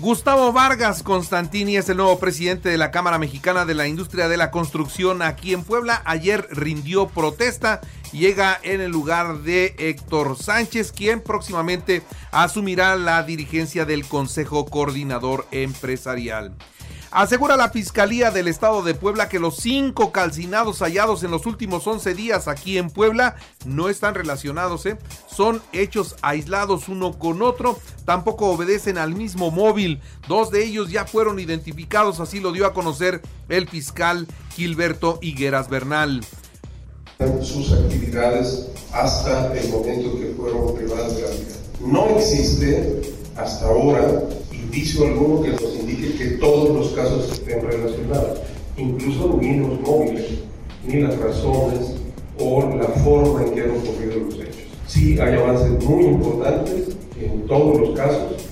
Gustavo Vargas Constantini es el nuevo presidente de la Cámara Mexicana de la Industria de la Construcción aquí en Puebla. Ayer rindió protesta llega en el lugar de Héctor Sánchez, quien próximamente asumirá la dirigencia del Consejo Coordinador Empresarial. Asegura la Fiscalía del Estado de Puebla que los cinco calcinados hallados en los últimos 11 días aquí en Puebla no están relacionados, ¿eh? son hechos aislados uno con otro, tampoco obedecen al mismo móvil. Dos de ellos ya fueron identificados, así lo dio a conocer el fiscal Gilberto Higueras Bernal sus actividades hasta el momento que fueron privadas de la vida. No existe hasta ahora indicio alguno que nos indique que todos los casos estén relacionados, incluso ni los móviles, ni las razones o la forma en que han ocurrido los hechos. Sí hay avances muy importantes en todos los casos.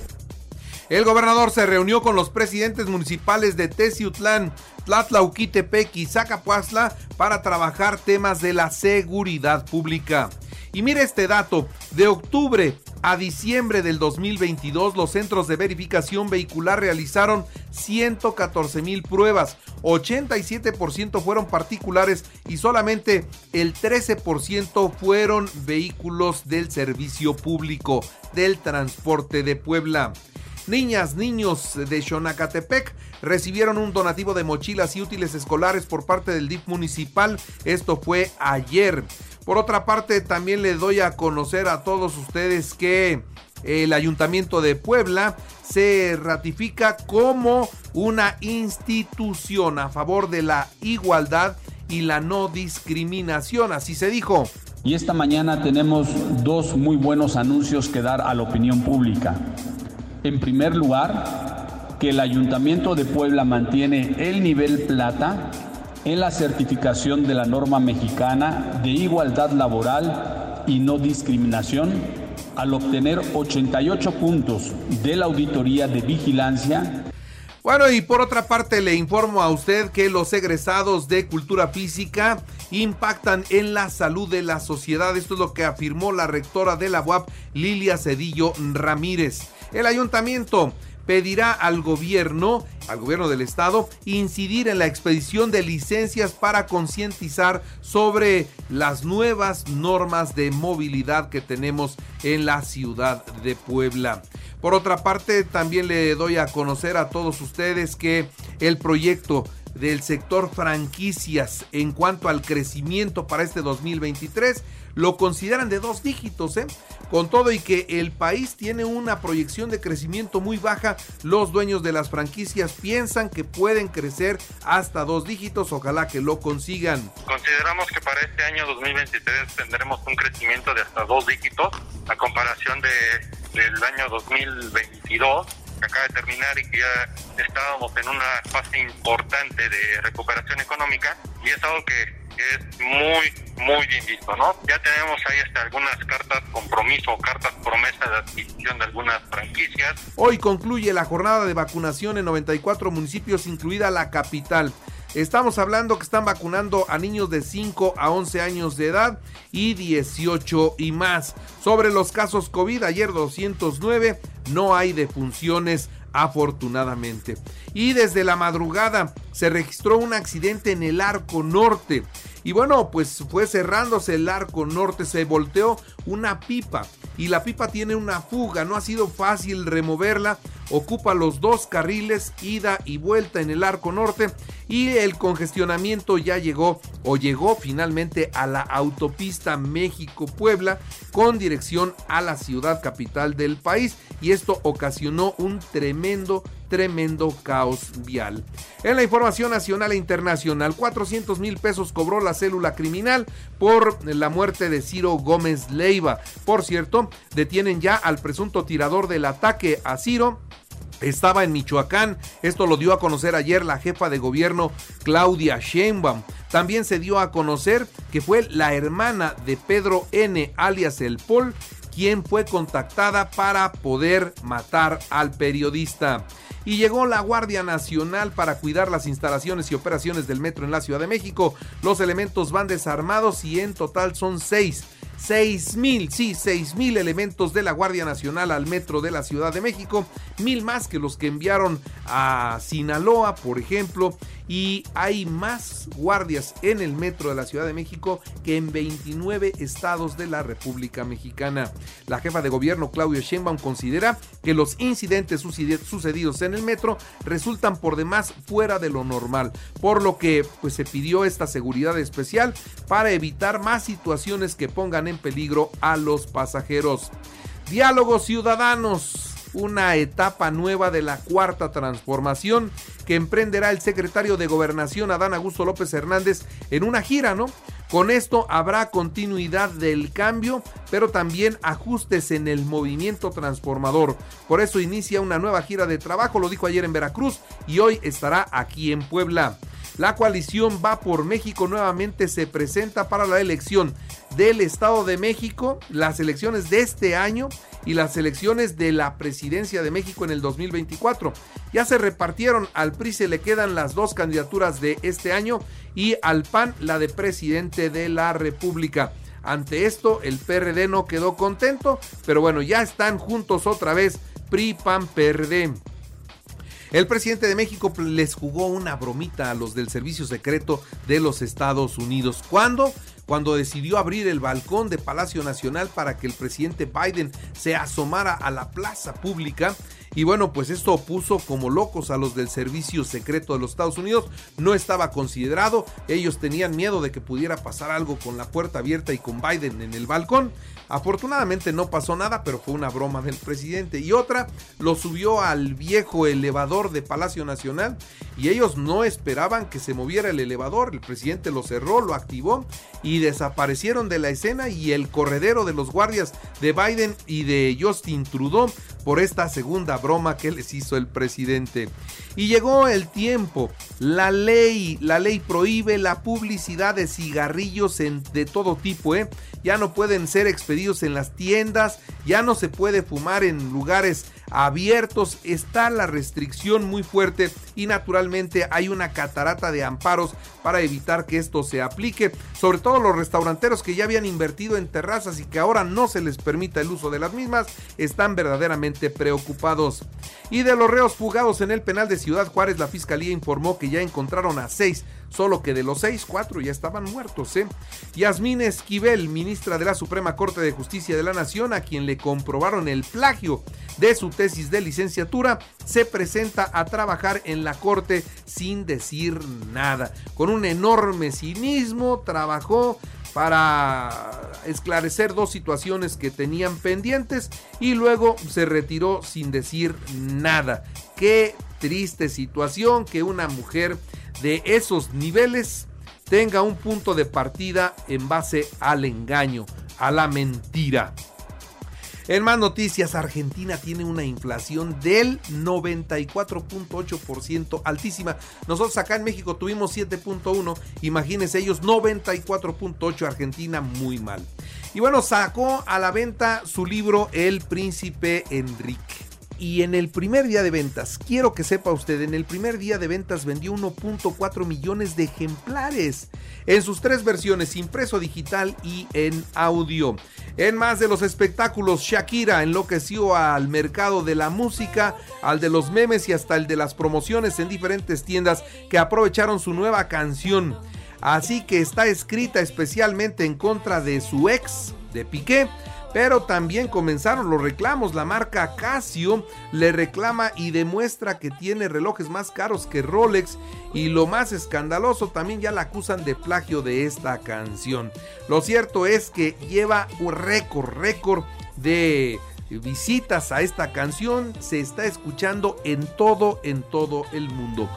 El gobernador se reunió con los presidentes municipales de Teciutlán, Tlatlauquitepec y Zacapuazla para trabajar temas de la seguridad pública. Y mire este dato, de octubre a diciembre del 2022 los centros de verificación vehicular realizaron 114 mil pruebas, 87% fueron particulares y solamente el 13% fueron vehículos del servicio público del transporte de Puebla. Niñas, niños de Xonacatepec recibieron un donativo de mochilas y útiles escolares por parte del DIF municipal. Esto fue ayer. Por otra parte, también le doy a conocer a todos ustedes que el Ayuntamiento de Puebla se ratifica como una institución a favor de la igualdad y la no discriminación, así se dijo. Y esta mañana tenemos dos muy buenos anuncios que dar a la opinión pública. En primer lugar, que el Ayuntamiento de Puebla mantiene el nivel plata en la certificación de la norma mexicana de igualdad laboral y no discriminación al obtener 88 puntos de la auditoría de vigilancia bueno, y por otra parte le informo a usted que los egresados de cultura física impactan en la salud de la sociedad. Esto es lo que afirmó la rectora de la UAP, Lilia Cedillo Ramírez. El ayuntamiento pedirá al gobierno, al gobierno del estado, incidir en la expedición de licencias para concientizar sobre las nuevas normas de movilidad que tenemos en la ciudad de Puebla. Por otra parte, también le doy a conocer a todos ustedes que el proyecto del sector franquicias en cuanto al crecimiento para este 2023 lo consideran de dos dígitos, ¿eh? Con todo y que el país tiene una proyección de crecimiento muy baja, los dueños de las franquicias piensan que pueden crecer hasta dos dígitos, ojalá que lo consigan. Consideramos que para este año 2023 tendremos un crecimiento de hasta dos dígitos a comparación de, del año 2022 que acaba de terminar y que ya estábamos en una fase importante de recuperación económica y es algo que es muy, muy bien visto, ¿no? Ya tenemos ahí hasta algunas cartas compromiso cartas promesa de adquisición de algunas franquicias. Hoy concluye la jornada de vacunación en 94 municipios, incluida la capital. Estamos hablando que están vacunando a niños de 5 a 11 años de edad y 18 y más. Sobre los casos COVID, ayer 209, no hay defunciones afortunadamente. Y desde la madrugada se registró un accidente en el arco norte. Y bueno, pues fue cerrándose el arco norte, se volteó una pipa y la pipa tiene una fuga, no ha sido fácil removerla ocupa los dos carriles ida y vuelta en el arco norte y el congestionamiento ya llegó o llegó finalmente a la autopista México-Puebla con dirección a la ciudad capital del país y esto ocasionó un tremendo tremendo caos vial. En la información nacional e internacional, 400 mil pesos cobró la célula criminal por la muerte de Ciro Gómez Leiva. Por cierto, detienen ya al presunto tirador del ataque a Ciro estaba en Michoacán. Esto lo dio a conocer ayer la jefa de gobierno Claudia Sheinbaum. También se dio a conocer que fue la hermana de Pedro N, alias El Pol, quien fue contactada para poder matar al periodista. Y llegó la Guardia Nacional para cuidar las instalaciones y operaciones del metro en la Ciudad de México. Los elementos van desarmados y en total son seis. 6 mil, sí, 6 mil elementos de la Guardia Nacional al metro de la Ciudad de México, mil más que los que enviaron a Sinaloa, por ejemplo, y hay más guardias en el metro de la Ciudad de México que en 29 estados de la República Mexicana. La jefa de gobierno Claudio Sheinbaum considera que los incidentes sucedidos en el metro resultan por demás fuera de lo normal, por lo que pues se pidió esta seguridad especial para evitar más situaciones que pongan en peligro a los pasajeros. Diálogos ciudadanos una etapa nueva de la cuarta transformación que emprenderá el secretario de Gobernación Adán Augusto López Hernández en una gira, ¿no? Con esto habrá continuidad del cambio, pero también ajustes en el movimiento transformador. Por eso inicia una nueva gira de trabajo, lo dijo ayer en Veracruz y hoy estará aquí en Puebla. La coalición Va por México nuevamente se presenta para la elección del Estado de México, las elecciones de este año y las elecciones de la presidencia de México en el 2024. Ya se repartieron, al PRI se le quedan las dos candidaturas de este año y al PAN la de presidente de la República. Ante esto, el PRD no quedó contento, pero bueno, ya están juntos otra vez PRI, PAN, PRD. El presidente de México les jugó una bromita a los del Servicio Secreto de los Estados Unidos. ¿Cuándo? Cuando decidió abrir el balcón de Palacio Nacional para que el presidente Biden se asomara a la plaza pública y bueno, pues esto puso como locos a los del Servicio Secreto de los Estados Unidos. No estaba considerado. Ellos tenían miedo de que pudiera pasar algo con la puerta abierta y con Biden en el balcón. Afortunadamente no pasó nada, pero fue una broma del presidente. Y otra lo subió al viejo elevador de Palacio Nacional y ellos no esperaban que se moviera el elevador. El presidente lo cerró, lo activó y desaparecieron de la escena y el corredero de los guardias de Biden y de Justin Trudeau por esta segunda broma que les hizo el presidente. Y llegó el tiempo. La ley, la ley prohíbe la publicidad de cigarrillos de todo tipo, ¿eh? Ya no pueden ser expedidos en las tiendas, ya no se puede fumar en lugares abiertos, está la restricción muy fuerte y naturalmente hay una catarata de amparos para evitar que esto se aplique, sobre todo los restauranteros que ya habían invertido en terrazas y que ahora no se les permita el uso de las mismas, están verdaderamente preocupados. Y de los reos fugados en el penal de Ciudad Juárez, la fiscalía informó que ya encontraron a seis solo que de los seis, cuatro ya estaban muertos. ¿eh? Yasmín Esquivel, ministra de la Suprema Corte de Justicia de la Nación, a quien le comprobaron el plagio de su tesis de licenciatura, se presenta a trabajar en la Corte sin decir nada. Con un enorme cinismo, trabajó para esclarecer dos situaciones que tenían pendientes y luego se retiró sin decir nada. Qué triste situación que una mujer de esos niveles tenga un punto de partida en base al engaño, a la mentira. En más noticias, Argentina tiene una inflación del 94.8% altísima. Nosotros acá en México tuvimos 7.1, imagínense ellos 94.8, Argentina muy mal. Y bueno, sacó a la venta su libro El Príncipe Enrique y en el primer día de ventas, quiero que sepa usted, en el primer día de ventas vendió 1.4 millones de ejemplares en sus tres versiones, impreso digital y en audio. En más de los espectáculos, Shakira enloqueció al mercado de la música, al de los memes y hasta el de las promociones en diferentes tiendas que aprovecharon su nueva canción. Así que está escrita especialmente en contra de su ex, de Piqué Pero también comenzaron los reclamos. La marca Casio le reclama y demuestra que tiene relojes más caros que Rolex. Y lo más escandaloso, también ya la acusan de plagio de esta canción. Lo cierto es que lleva un récord, récord de visitas a esta canción. Se está escuchando en todo, en todo el mundo.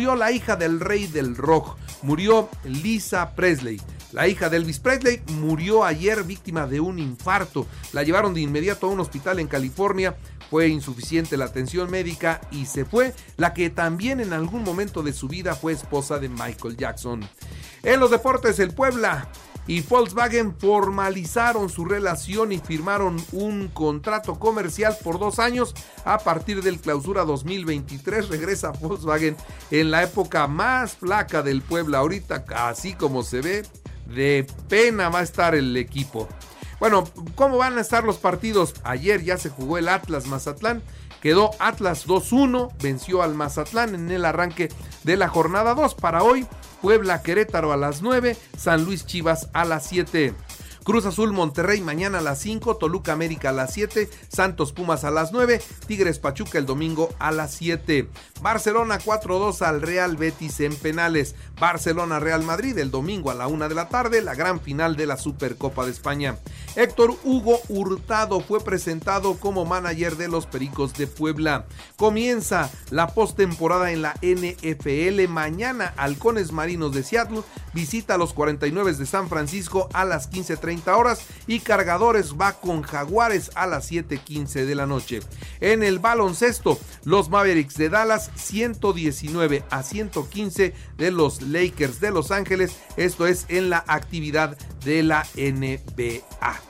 Murió la hija del rey del rock, murió Lisa Presley. La hija de Elvis Presley murió ayer víctima de un infarto. La llevaron de inmediato a un hospital en California. Fue insuficiente la atención médica y se fue la que también en algún momento de su vida fue esposa de Michael Jackson. En los deportes, el Puebla y Volkswagen formalizaron su relación y firmaron un contrato comercial por dos años. A partir del clausura 2023 regresa Volkswagen en la época más flaca del Puebla. Ahorita, así como se ve, de pena va a estar el equipo. Bueno, ¿cómo van a estar los partidos? Ayer ya se jugó el Atlas Mazatlán. Quedó Atlas 2-1, venció al Mazatlán en el arranque de la jornada 2. Para hoy Puebla Querétaro a las 9, San Luis Chivas a las 7. Cruz Azul Monterrey mañana a las 5, Toluca América a las 7, Santos Pumas a las 9, Tigres Pachuca el domingo a las 7. Barcelona 4-2 al Real Betis en penales. Barcelona Real Madrid el domingo a la 1 de la tarde, la gran final de la Supercopa de España. Héctor Hugo Hurtado fue presentado como manager de los Pericos de Puebla. Comienza la postemporada en la NFL. Mañana Halcones Marinos de Seattle visita a los 49 de San Francisco a las 15.30 horas y Cargadores va con Jaguares a las 7.15 de la noche. En el baloncesto, los Mavericks de Dallas 119 a 115 de los Lakers de Los Ángeles. Esto es en la actividad de la NBA.